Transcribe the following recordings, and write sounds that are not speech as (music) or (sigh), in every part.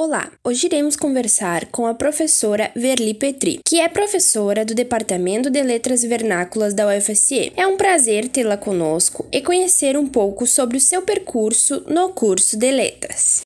Olá, hoje iremos conversar com a professora Verli Petri, que é professora do Departamento de Letras Vernáculas da UFSE. É um prazer tê-la conosco e conhecer um pouco sobre o seu percurso no curso de Letras.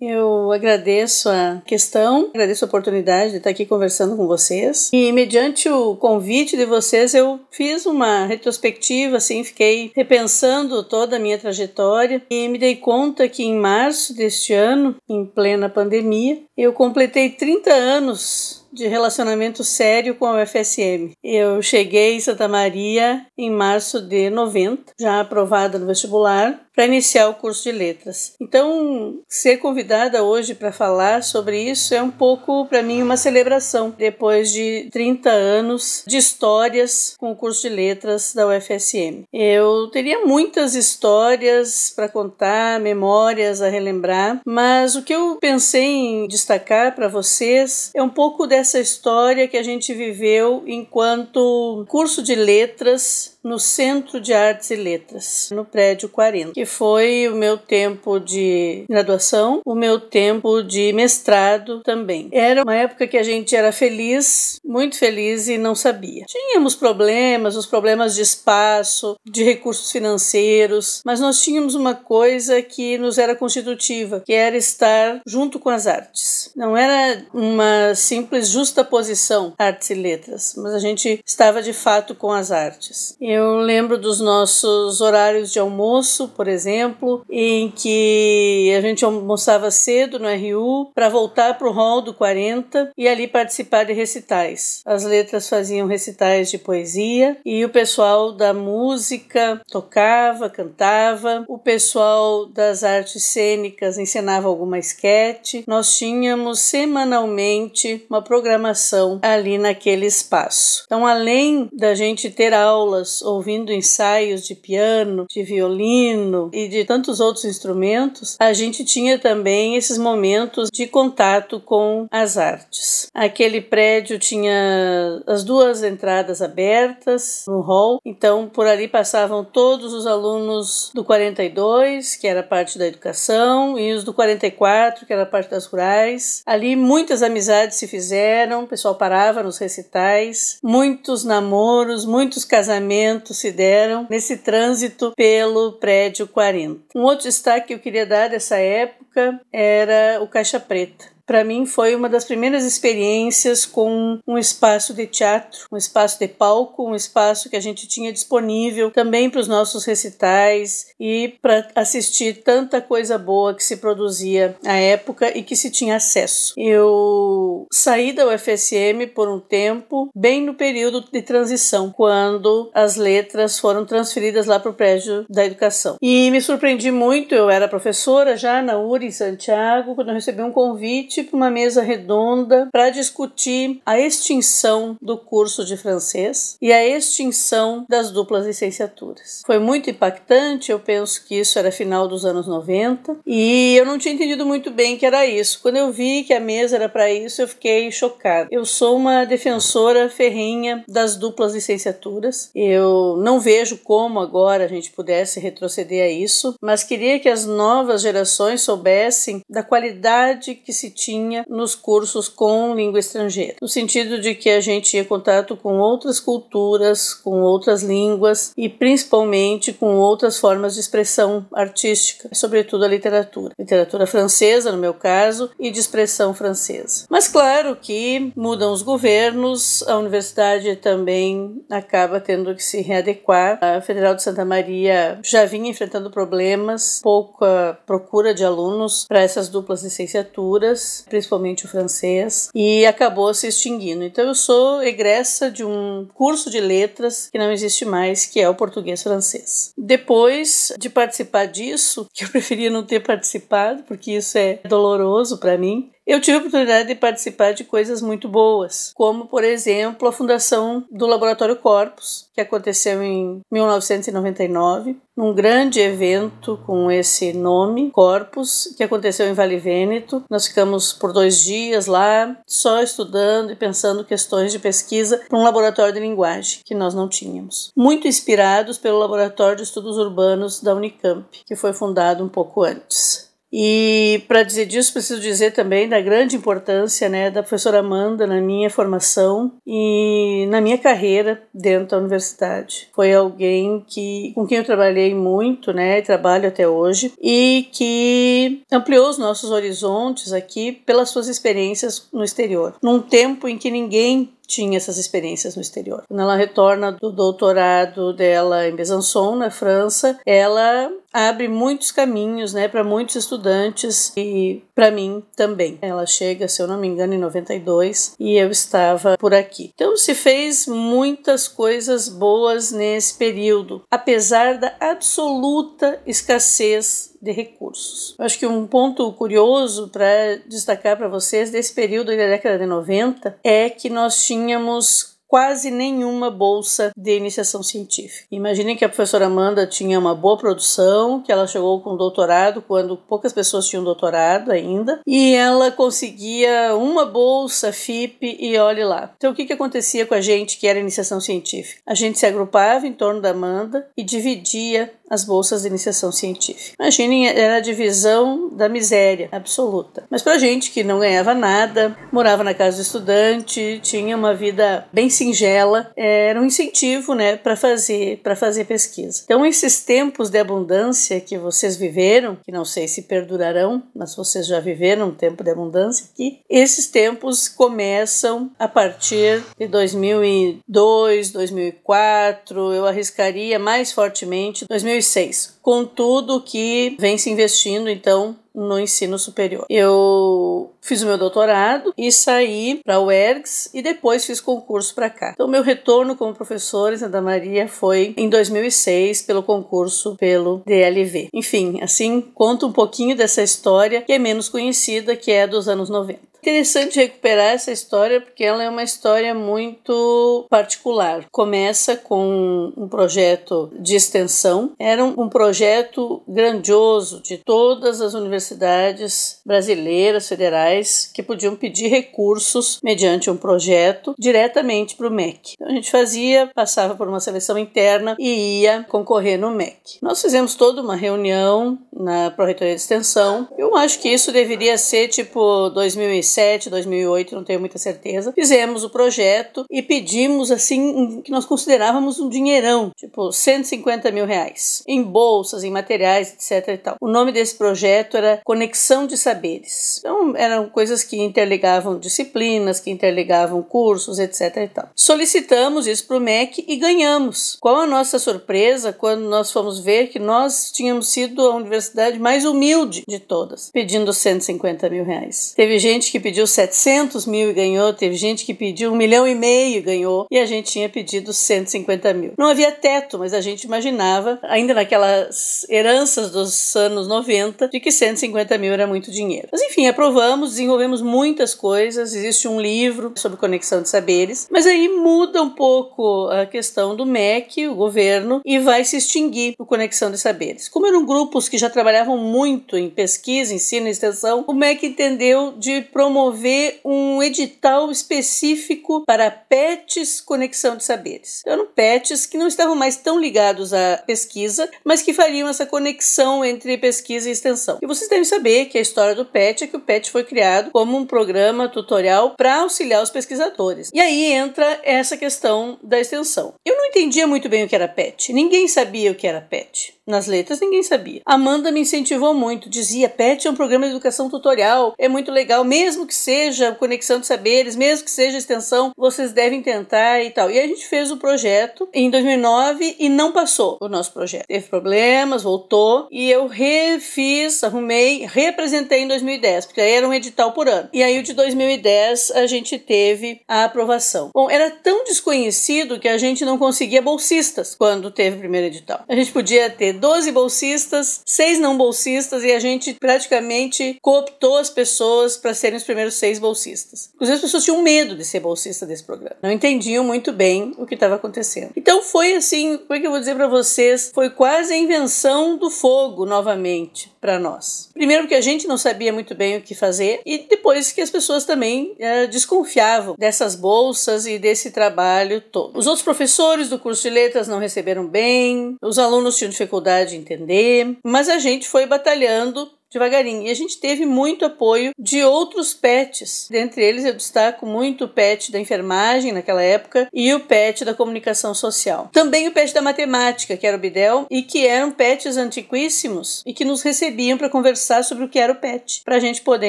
Eu agradeço a questão, agradeço a oportunidade de estar aqui conversando com vocês. E mediante o convite de vocês, eu fiz uma retrospectiva, assim, fiquei repensando toda a minha trajetória e me dei conta que em março deste ano, em plena pandemia, eu completei 30 anos de relacionamento sério com a UFSM. Eu cheguei em Santa Maria em março de 90, já aprovada no vestibular, para iniciar o curso de letras. Então, ser convidada hoje para falar sobre isso é um pouco para mim uma celebração depois de 30 anos de histórias com o curso de letras da UFSM. Eu teria muitas histórias para contar, memórias a relembrar, mas o que eu pensei em destacar para vocês é um pouco dessa história que a gente viveu enquanto curso de letras no Centro de Artes e Letras, no prédio 40, que foi o meu tempo de graduação, o meu tempo de mestrado também. Era uma época que a gente era feliz, muito feliz e não sabia. Tínhamos problemas, os problemas de espaço, de recursos financeiros, mas nós tínhamos uma coisa que nos era constitutiva, que era estar junto com as artes. Não era uma simples justa posição artes e letras, mas a gente estava de fato com as artes. E eu lembro dos nossos horários de almoço, por exemplo, em que a gente almoçava cedo no RU para voltar para o hall do 40 e ali participar de recitais. As letras faziam recitais de poesia e o pessoal da música tocava, cantava, o pessoal das artes cênicas encenava alguma esquete. Nós tínhamos semanalmente uma programação ali naquele espaço. Então, além da gente ter aulas ouvindo ensaios de piano, de violino e de tantos outros instrumentos, a gente tinha também esses momentos de contato com as artes. Aquele prédio tinha as duas entradas abertas no hall, então por ali passavam todos os alunos do 42, que era parte da educação, e os do 44, que era parte das rurais. Ali muitas amizades se fizeram, o pessoal parava nos recitais, muitos namoros, muitos casamentos se deram nesse trânsito pelo prédio 40. Um outro destaque que eu queria dar dessa época era o Caixa Preta para mim foi uma das primeiras experiências com um espaço de teatro, um espaço de palco, um espaço que a gente tinha disponível também para os nossos recitais e para assistir tanta coisa boa que se produzia à época e que se tinha acesso. Eu saí da UFSM por um tempo, bem no período de transição, quando as letras foram transferidas lá para o prédio da educação. E me surpreendi muito, eu era professora já na URI em Santiago, quando eu recebi um convite tipo uma mesa redonda para discutir a extinção do curso de francês e a extinção das duplas licenciaturas. Foi muito impactante, eu penso que isso era final dos anos 90 e eu não tinha entendido muito bem que era isso. Quando eu vi que a mesa era para isso, eu fiquei chocada. Eu sou uma defensora ferrinha das duplas licenciaturas. Eu não vejo como agora a gente pudesse retroceder a isso, mas queria que as novas gerações soubessem da qualidade que se tinha nos cursos com língua estrangeira, no sentido de que a gente tinha contato com outras culturas, com outras línguas e principalmente com outras formas de expressão artística, sobretudo a literatura, literatura francesa no meu caso e de expressão francesa. Mas claro que mudam os governos, a universidade também acaba tendo que se readequar. A Federal de Santa Maria já vinha enfrentando problemas, pouca procura de alunos para essas duplas licenciaturas principalmente o francês, e acabou se extinguindo. Então eu sou egressa de um curso de letras que não existe mais, que é o português francês. Depois de participar disso, (laughs) que eu preferia não ter participado, porque isso é doloroso para mim, eu tive a oportunidade de participar de coisas muito boas, como, por exemplo, a fundação do Laboratório Corpus, que aconteceu em 1999, num grande evento com esse nome, Corpus, que aconteceu em Vale Vêneto. Nós ficamos por dois dias lá, só estudando e pensando questões de pesquisa para um laboratório de linguagem que nós não tínhamos. Muito inspirados pelo Laboratório de Estudos Urbanos da Unicamp, que foi fundado um pouco antes. E para dizer disso, preciso dizer também da grande importância né, da professora Amanda na minha formação e na minha carreira dentro da universidade. Foi alguém que, com quem eu trabalhei muito, né, trabalho até hoje, e que ampliou os nossos horizontes aqui pelas suas experiências no exterior. Num tempo em que ninguém tinha essas experiências no exterior. Quando ela retorna do doutorado dela em Besançon, na França, ela abre muitos caminhos, né, para muitos estudantes e para mim também. Ela chega, se eu não me engano, em 92 e eu estava por aqui. Então se fez muitas coisas boas nesse período, apesar da absoluta escassez de recursos. Eu acho que um ponto curioso para destacar para vocês desse período da década de 90 é que nós tínhamos quase nenhuma bolsa de iniciação científica. Imaginem que a professora Amanda tinha uma boa produção, que ela chegou com doutorado quando poucas pessoas tinham doutorado ainda, e ela conseguia uma bolsa FIP e olhe lá. Então o que, que acontecia com a gente que era iniciação científica? A gente se agrupava em torno da Amanda e dividia as bolsas de iniciação científica. Imaginem, era a divisão da miséria absoluta. Mas para gente que não ganhava nada, morava na casa do estudante, tinha uma vida bem singela, era um incentivo, né, para fazer, para fazer pesquisa. Então esses tempos de abundância que vocês viveram, que não sei se perdurarão, mas vocês já viveram um tempo de abundância aqui, esses tempos começam a partir de 2002, 2004, eu arriscaria mais fortemente 2005 2006, com tudo que vem se investindo então no ensino superior. Eu fiz o meu doutorado e saí para o ERGS e depois fiz concurso para cá. Então meu retorno como professor em Santa Maria foi em 2006 pelo concurso pelo DLV. Enfim, assim conto um pouquinho dessa história que é menos conhecida, que é dos anos 90 interessante recuperar essa história porque ela é uma história muito particular. Começa com um projeto de extensão, era um projeto grandioso de todas as universidades brasileiras, federais, que podiam pedir recursos mediante um projeto diretamente para o MEC. Então a gente fazia, passava por uma seleção interna e ia concorrer no MEC. Nós fizemos toda uma reunião na Pró-Reitoria de Extensão. Eu acho que isso deveria ser tipo 2007 2007, 2008, não tenho muita certeza. Fizemos o projeto e pedimos assim que nós considerávamos um dinheirão, tipo 150 mil reais, em bolsas, em materiais, etc. E tal. O nome desse projeto era Conexão de Saberes. Então eram coisas que interligavam disciplinas, que interligavam cursos, etc. E tal. Solicitamos isso para o MEC e ganhamos. Qual a nossa surpresa quando nós fomos ver que nós tínhamos sido a universidade mais humilde de todas, pedindo 150 mil reais. Teve gente que pediu 700 mil e ganhou, teve gente que pediu um milhão e meio e ganhou, e a gente tinha pedido 150 mil. Não havia teto, mas a gente imaginava, ainda naquelas heranças dos anos 90, de que 150 mil era muito dinheiro. Mas enfim, aprovamos, desenvolvemos muitas coisas, existe um livro sobre conexão de saberes, mas aí muda um pouco a questão do MEC, o governo, e vai se extinguir o Conexão de Saberes. Como eram grupos que já trabalhavam muito em pesquisa, ensino e extensão, o MEC entendeu de promover promover um edital específico para PETs Conexão de Saberes. Então, eram PETs que não estavam mais tão ligados à pesquisa, mas que fariam essa conexão entre pesquisa e extensão. E vocês devem saber que a história do PET é que o PET foi criado como um programa tutorial para auxiliar os pesquisadores. E aí entra essa questão da extensão. Eu não entendia muito bem o que era PET. Ninguém sabia o que era PET. Nas letras ninguém sabia. Amanda me incentivou muito, dizia: PET é um programa de educação tutorial, é muito legal, mesmo que seja conexão de saberes, mesmo que seja extensão, vocês devem tentar e tal. E a gente fez o projeto em 2009 e não passou o nosso projeto. Teve problemas, voltou e eu refiz, arrumei, representei em 2010, porque aí era um edital por ano. E aí o de 2010 a gente teve a aprovação. Bom, era tão desconhecido que a gente não conseguia bolsistas quando teve o primeiro edital. A gente podia ter 12 bolsistas, 6 não bolsistas e a gente praticamente cooptou as pessoas para serem primeiros seis bolsistas. Inclusive, as pessoas tinham medo de ser bolsista desse programa. Não entendiam muito bem o que estava acontecendo. Então foi assim, como é que eu vou dizer para vocês? Foi quase a invenção do fogo novamente para nós. Primeiro porque a gente não sabia muito bem o que fazer e depois que as pessoas também é, desconfiavam dessas bolsas e desse trabalho todo. Os outros professores do curso de letras não receberam bem, os alunos tinham dificuldade de entender, mas a gente foi batalhando devagarinho. E a gente teve muito apoio de outros PETs. Dentre eles, eu destaco muito o PET da enfermagem naquela época e o PET da comunicação social. Também o PET da matemática, que era o Bidel, e que eram PETs antiquíssimos e que nos recebiam para conversar sobre o que era o PET, para a gente poder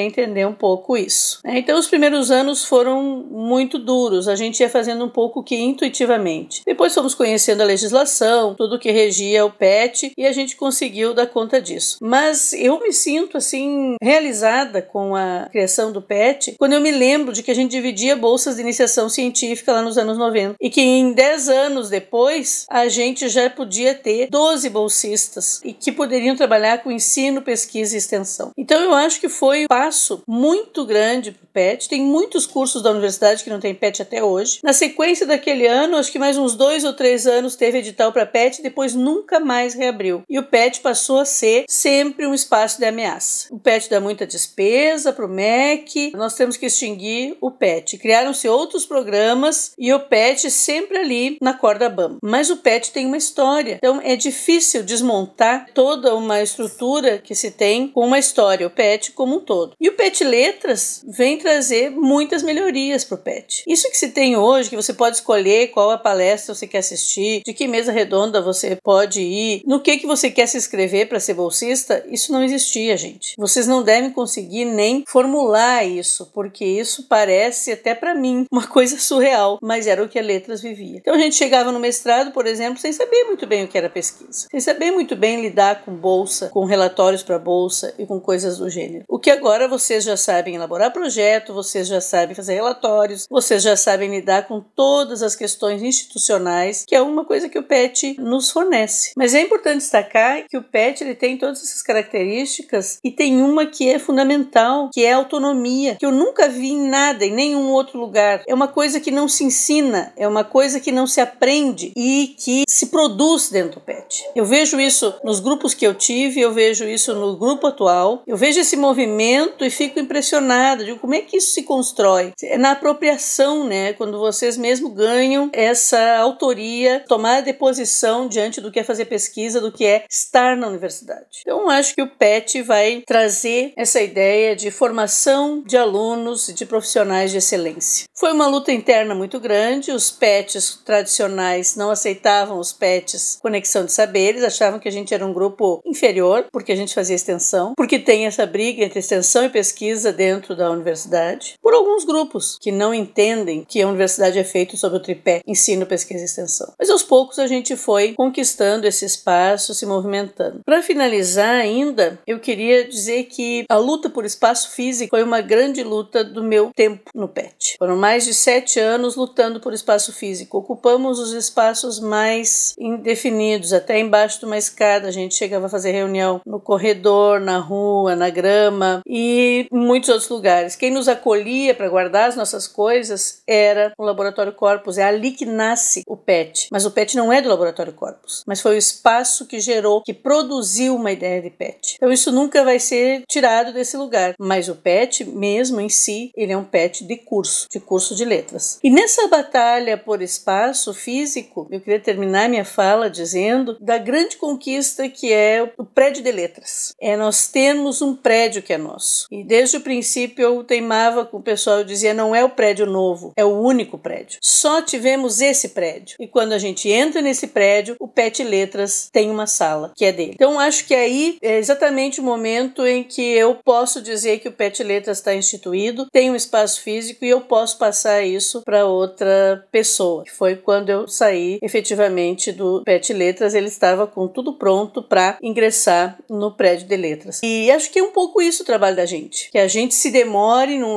entender um pouco isso. Né? Então, os primeiros anos foram muito duros, a gente ia fazendo um pouco que intuitivamente. Depois fomos conhecendo a legislação, tudo que regia o PET e a gente conseguiu dar conta disso. Mas eu me sinto assim realizada com a criação do PET quando eu me lembro de que a gente dividia bolsas de iniciação científica lá nos anos 90 e que em 10 anos depois a gente já podia ter 12 bolsistas e que poderiam trabalhar com ensino, pesquisa e extensão. Então eu acho que foi um passo muito grande PET. Tem muitos cursos da universidade que não tem PET até hoje. Na sequência daquele ano, acho que mais uns dois ou três anos teve edital para PET, depois nunca mais reabriu. E o PET passou a ser sempre um espaço de ameaça. O PET dá muita despesa para o MEC, nós temos que extinguir o PET. Criaram-se outros programas e o PET sempre ali na corda bamba. Mas o PET tem uma história, então é difícil desmontar toda uma estrutura que se tem com uma história, o PET como um todo. E o PET Letras vem trazer muitas melhorias para o PET. Isso que se tem hoje, que você pode escolher qual a palestra você quer assistir, de que mesa redonda você pode ir, no que que você quer se inscrever para ser bolsista, isso não existia, gente. Vocês não devem conseguir nem formular isso, porque isso parece até para mim uma coisa surreal, mas era o que a Letras vivia. Então a gente chegava no mestrado, por exemplo, sem saber muito bem o que era pesquisa, sem saber muito bem lidar com bolsa, com relatórios para bolsa e com coisas do gênero. O que agora vocês já sabem elaborar projeto, vocês já sabem fazer relatórios, vocês já sabem lidar com todas as questões institucionais, que é uma coisa que o PET nos fornece. Mas é importante destacar que o PET ele tem todas essas características e tem uma que é fundamental, que é a autonomia, que eu nunca vi em nada, em nenhum outro lugar. É uma coisa que não se ensina, é uma coisa que não se aprende e que se produz dentro do PET. Eu vejo isso nos grupos que eu tive, eu vejo isso no grupo atual, eu vejo esse movimento e fico impressionada de como é que isso se constrói. É na apropriação, né? Quando vocês mesmo ganham essa autoria, tomar a posição diante do que é fazer pesquisa, do que é estar na universidade. Então, acho que o PET vai trazer essa ideia de formação de alunos e de profissionais de excelência. Foi uma luta interna muito grande, os PETs tradicionais não aceitavam os PETs conexão de saberes, achavam que a gente era um grupo inferior, porque a gente fazia extensão, porque tem essa briga entre extensão e pesquisa dentro da universidade, cidade por alguns grupos que não entendem que a universidade é feita sobre o tripé ensino, pesquisa e extensão. Mas aos poucos a gente foi conquistando esse espaço, se movimentando. Para finalizar ainda, eu queria dizer que a luta por espaço físico foi uma grande luta do meu tempo no PET. Foram mais de sete anos lutando por espaço físico. Ocupamos os espaços mais indefinidos, até embaixo de uma escada. A gente chegava a fazer reunião no corredor, na rua, na grama e em muitos outros lugares. Quem nos acolhia para guardar as nossas coisas era o Laboratório Corpus. É ali que nasce o PET. Mas o PET não é do Laboratório Corpus, mas foi o espaço que gerou, que produziu uma ideia de PET. Então isso nunca vai ser tirado desse lugar. Mas o PET mesmo em si, ele é um PET de curso, de curso de letras. E nessa batalha por espaço físico, eu queria terminar minha fala dizendo da grande conquista que é o prédio de letras. É nós temos um prédio que é nosso. E desde o princípio eu teimava com pessoal, eu dizia não é o prédio novo, é o único prédio. Só tivemos esse prédio. E quando a gente entra nesse prédio, o PET Letras tem uma sala que é dele. Então acho que aí é exatamente o momento em que eu posso dizer que o PET Letras está instituído, tem um espaço físico e eu posso passar isso para outra pessoa. Foi quando eu saí efetivamente do PET Letras, ele estava com tudo pronto para ingressar no prédio de letras. E acho que é um pouco isso o trabalho da gente, que a gente se demore num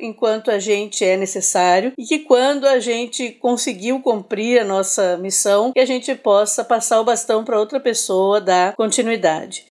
enquanto a gente é necessário e que quando a gente conseguiu cumprir a nossa missão, que a gente possa passar o bastão para outra pessoa dar continuidade.